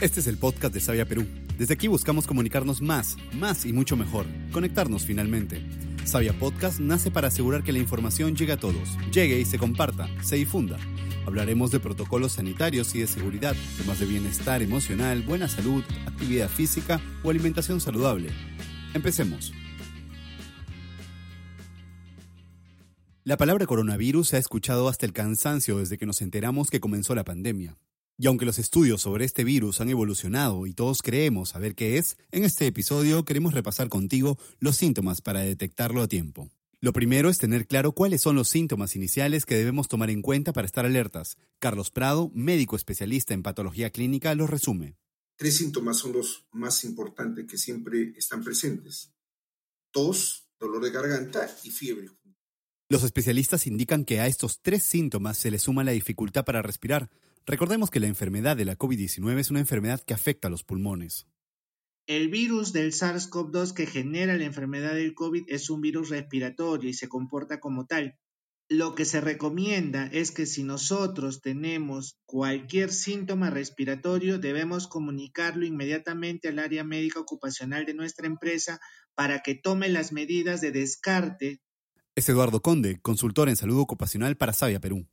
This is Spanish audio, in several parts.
Este es el podcast de Sabia Perú. Desde aquí buscamos comunicarnos más, más y mucho mejor. Conectarnos finalmente. Sabia Podcast nace para asegurar que la información llegue a todos, llegue y se comparta, se difunda. Hablaremos de protocolos sanitarios y de seguridad, temas de bienestar emocional, buena salud, actividad física o alimentación saludable. Empecemos. La palabra coronavirus se ha escuchado hasta el cansancio desde que nos enteramos que comenzó la pandemia. Y aunque los estudios sobre este virus han evolucionado y todos creemos saber qué es, en este episodio queremos repasar contigo los síntomas para detectarlo a tiempo. Lo primero es tener claro cuáles son los síntomas iniciales que debemos tomar en cuenta para estar alertas. Carlos Prado, médico especialista en patología clínica, los resume. Tres síntomas son los más importantes que siempre están presentes. Tos, dolor de garganta y fiebre. Los especialistas indican que a estos tres síntomas se le suma la dificultad para respirar. Recordemos que la enfermedad de la COVID-19 es una enfermedad que afecta a los pulmones. El virus del SARS-CoV-2 que genera la enfermedad del COVID es un virus respiratorio y se comporta como tal. Lo que se recomienda es que si nosotros tenemos cualquier síntoma respiratorio, debemos comunicarlo inmediatamente al área médica ocupacional de nuestra empresa para que tome las medidas de descarte. Es Eduardo Conde, consultor en salud ocupacional para Sabia Perú.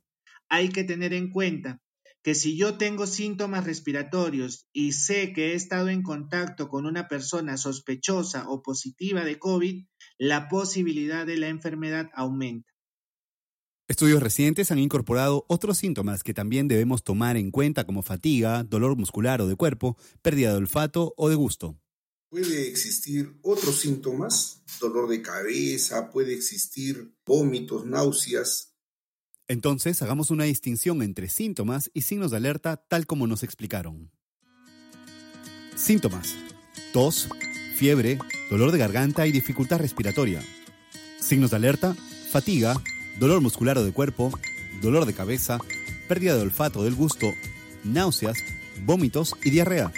Hay que tener en cuenta que si yo tengo síntomas respiratorios y sé que he estado en contacto con una persona sospechosa o positiva de COVID, la posibilidad de la enfermedad aumenta. Estudios recientes han incorporado otros síntomas que también debemos tomar en cuenta como fatiga, dolor muscular o de cuerpo, pérdida de olfato o de gusto. Puede existir otros síntomas, dolor de cabeza, puede existir vómitos, náuseas, entonces, hagamos una distinción entre síntomas y signos de alerta tal como nos explicaron. Síntomas. Tos, fiebre, dolor de garganta y dificultad respiratoria. Signos de alerta. Fatiga, dolor muscular o de cuerpo, dolor de cabeza, pérdida de olfato del gusto, náuseas, vómitos y diarrea.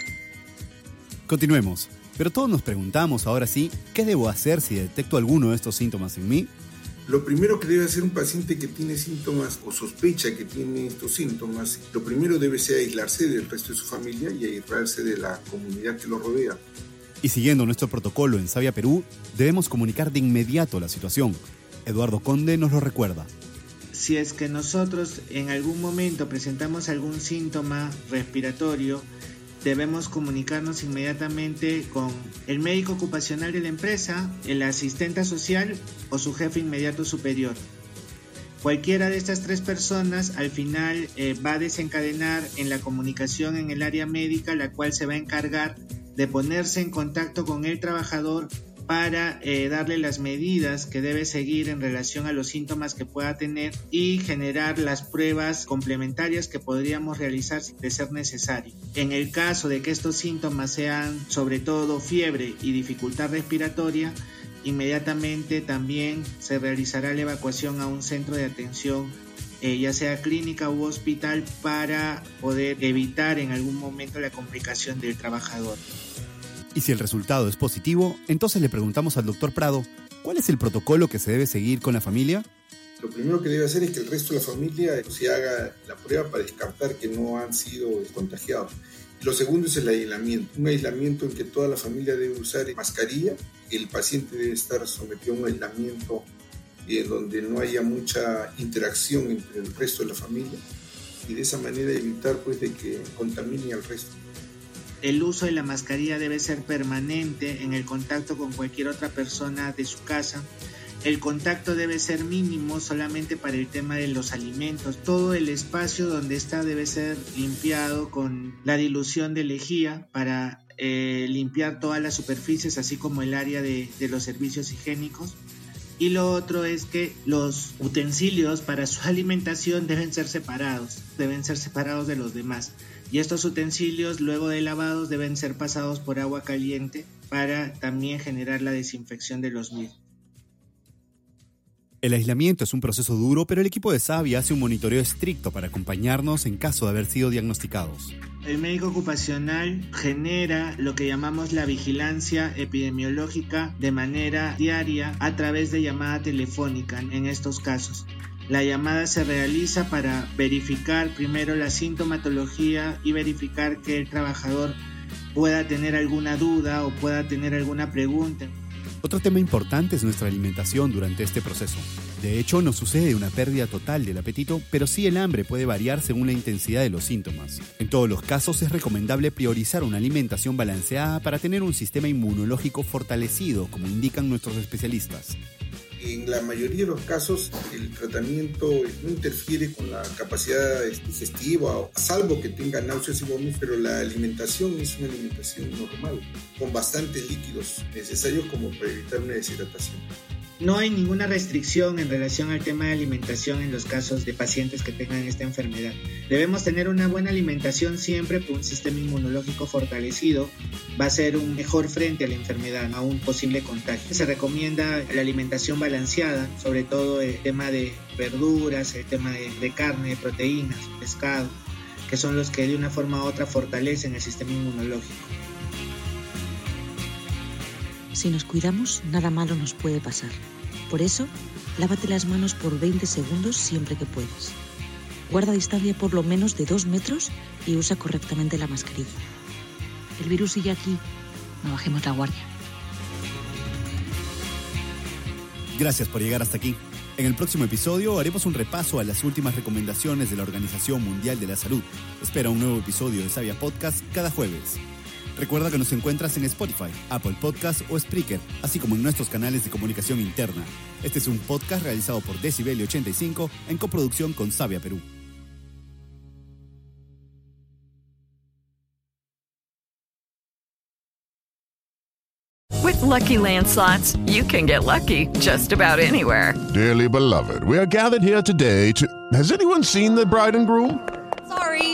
Continuemos. Pero todos nos preguntamos ahora sí, ¿qué debo hacer si detecto alguno de estos síntomas en mí? Lo primero que debe hacer un paciente que tiene síntomas o sospecha que tiene estos síntomas, lo primero debe ser aislarse del resto de su familia y aislarse de la comunidad que lo rodea. Y siguiendo nuestro protocolo en Sabia Perú, debemos comunicar de inmediato la situación. Eduardo Conde nos lo recuerda. Si es que nosotros en algún momento presentamos algún síntoma respiratorio, debemos comunicarnos inmediatamente con el médico ocupacional de la empresa, el asistente social o su jefe inmediato superior. Cualquiera de estas tres personas al final eh, va a desencadenar en la comunicación en el área médica, la cual se va a encargar de ponerse en contacto con el trabajador para eh, darle las medidas que debe seguir en relación a los síntomas que pueda tener y generar las pruebas complementarias que podríamos realizar de ser necesario. En el caso de que estos síntomas sean sobre todo fiebre y dificultad respiratoria, inmediatamente también se realizará la evacuación a un centro de atención eh, ya sea clínica u hospital para poder evitar en algún momento la complicación del trabajador. Y si el resultado es positivo, entonces le preguntamos al doctor Prado, ¿cuál es el protocolo que se debe seguir con la familia? Lo primero que debe hacer es que el resto de la familia se haga la prueba para descartar que no han sido contagiados. Lo segundo es el aislamiento, un aislamiento en que toda la familia debe usar mascarilla, el paciente debe estar sometido a un aislamiento en donde no haya mucha interacción entre el resto de la familia y de esa manera evitar pues de que contamine al resto. El uso de la mascarilla debe ser permanente en el contacto con cualquier otra persona de su casa. El contacto debe ser mínimo solamente para el tema de los alimentos. Todo el espacio donde está debe ser limpiado con la dilución de lejía para eh, limpiar todas las superficies, así como el área de, de los servicios higiénicos. Y lo otro es que los utensilios para su alimentación deben ser separados, deben ser separados de los demás y estos utensilios luego de lavados deben ser pasados por agua caliente para también generar la desinfección de los mismos. El aislamiento es un proceso duro, pero el equipo de Savia hace un monitoreo estricto para acompañarnos en caso de haber sido diagnosticados. El médico ocupacional genera lo que llamamos la vigilancia epidemiológica de manera diaria a través de llamada telefónica en estos casos. La llamada se realiza para verificar primero la sintomatología y verificar que el trabajador pueda tener alguna duda o pueda tener alguna pregunta. Otro tema importante es nuestra alimentación durante este proceso. De hecho, no sucede una pérdida total del apetito, pero sí el hambre puede variar según la intensidad de los síntomas. En todos los casos es recomendable priorizar una alimentación balanceada para tener un sistema inmunológico fortalecido, como indican nuestros especialistas. En la mayoría de los casos el tratamiento no interfiere con la capacidad digestiva, salvo que tenga náuseas y vómitos, pero la alimentación es una alimentación normal, con bastantes líquidos necesarios como para evitar una deshidratación. No hay ninguna restricción en relación al tema de alimentación en los casos de pacientes que tengan esta enfermedad. Debemos tener una buena alimentación siempre, porque un sistema inmunológico fortalecido va a ser un mejor frente a la enfermedad, a un posible contagio. Se recomienda la alimentación balanceada, sobre todo el tema de verduras, el tema de, de carne, de proteínas, pescado, que son los que de una forma u otra fortalecen el sistema inmunológico. Si nos cuidamos, nada malo nos puede pasar. Por eso, lávate las manos por 20 segundos siempre que puedas. Guarda distancia por lo menos de 2 metros y usa correctamente la mascarilla. El virus sigue aquí. No bajemos la guardia. Gracias por llegar hasta aquí. En el próximo episodio haremos un repaso a las últimas recomendaciones de la Organización Mundial de la Salud. Espera un nuevo episodio de Sabia Podcast cada jueves. Recuerda que nos encuentras en Spotify, Apple Podcast o Spreaker, así como en nuestros canales de comunicación interna. Este es un podcast realizado por Decibel 85 en coproducción con Sabia Perú. With Lucky Land slots, you can get lucky just about anywhere. Dearly beloved, we are gathered here today to. Has anyone seen the bride and groom? Sorry,